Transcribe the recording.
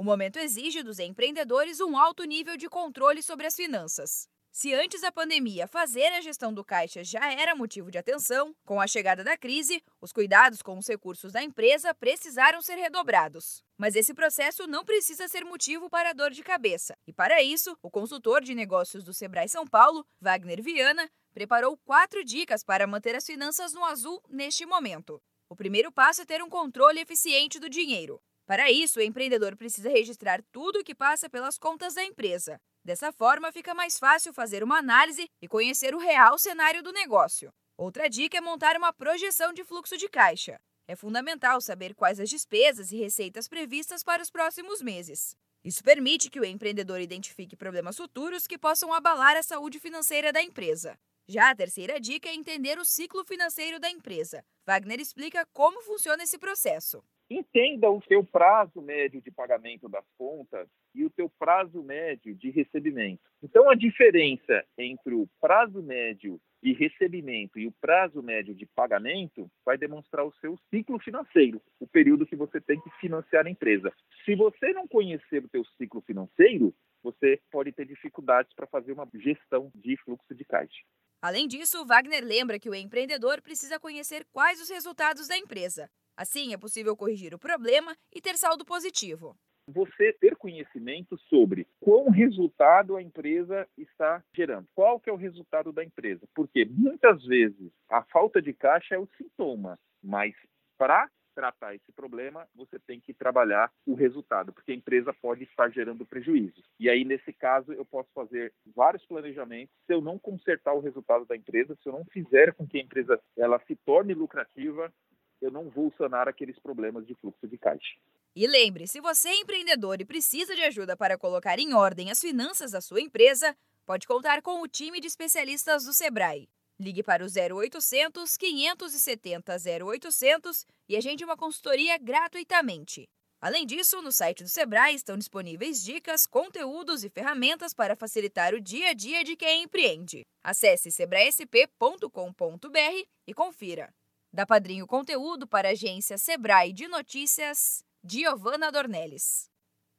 O momento exige dos empreendedores um alto nível de controle sobre as finanças. Se antes da pandemia fazer a gestão do caixa já era motivo de atenção, com a chegada da crise, os cuidados com os recursos da empresa precisaram ser redobrados. Mas esse processo não precisa ser motivo para dor de cabeça. E para isso, o consultor de negócios do Sebrae São Paulo, Wagner Viana, preparou quatro dicas para manter as finanças no azul neste momento. O primeiro passo é ter um controle eficiente do dinheiro. Para isso, o empreendedor precisa registrar tudo o que passa pelas contas da empresa. Dessa forma, fica mais fácil fazer uma análise e conhecer o real cenário do negócio. Outra dica é montar uma projeção de fluxo de caixa. É fundamental saber quais as despesas e receitas previstas para os próximos meses. Isso permite que o empreendedor identifique problemas futuros que possam abalar a saúde financeira da empresa. Já a terceira dica é entender o ciclo financeiro da empresa. Wagner explica como funciona esse processo. Entenda o seu prazo médio de pagamento das contas e o seu prazo médio de recebimento. Então, a diferença entre o prazo médio de recebimento e o prazo médio de pagamento vai demonstrar o seu ciclo financeiro, o período que você tem que financiar a empresa. Se você não conhecer o seu ciclo financeiro, você pode ter dificuldades para fazer uma gestão de fluxo de caixa. Além disso, Wagner lembra que o empreendedor precisa conhecer quais os resultados da empresa. Assim, é possível corrigir o problema e ter saldo positivo. Você ter conhecimento sobre qual resultado a empresa está gerando, qual que é o resultado da empresa, porque muitas vezes a falta de caixa é o sintoma, mas para tratar esse problema, você tem que trabalhar o resultado, porque a empresa pode estar gerando prejuízo. E aí, nesse caso, eu posso fazer vários planejamentos. Se eu não consertar o resultado da empresa, se eu não fizer com que a empresa ela se torne lucrativa, eu não vou sanar aqueles problemas de fluxo de caixa. E lembre, se você é empreendedor e precisa de ajuda para colocar em ordem as finanças da sua empresa, pode contar com o time de especialistas do Sebrae. Ligue para o 0800 570 0800 e agende uma consultoria gratuitamente. Além disso, no site do Sebrae estão disponíveis dicas, conteúdos e ferramentas para facilitar o dia a dia de quem empreende. Acesse sebraesp.com.br e confira. Da Padrinho Conteúdo para a agência Sebrae de Notícias, Giovana Dornelles.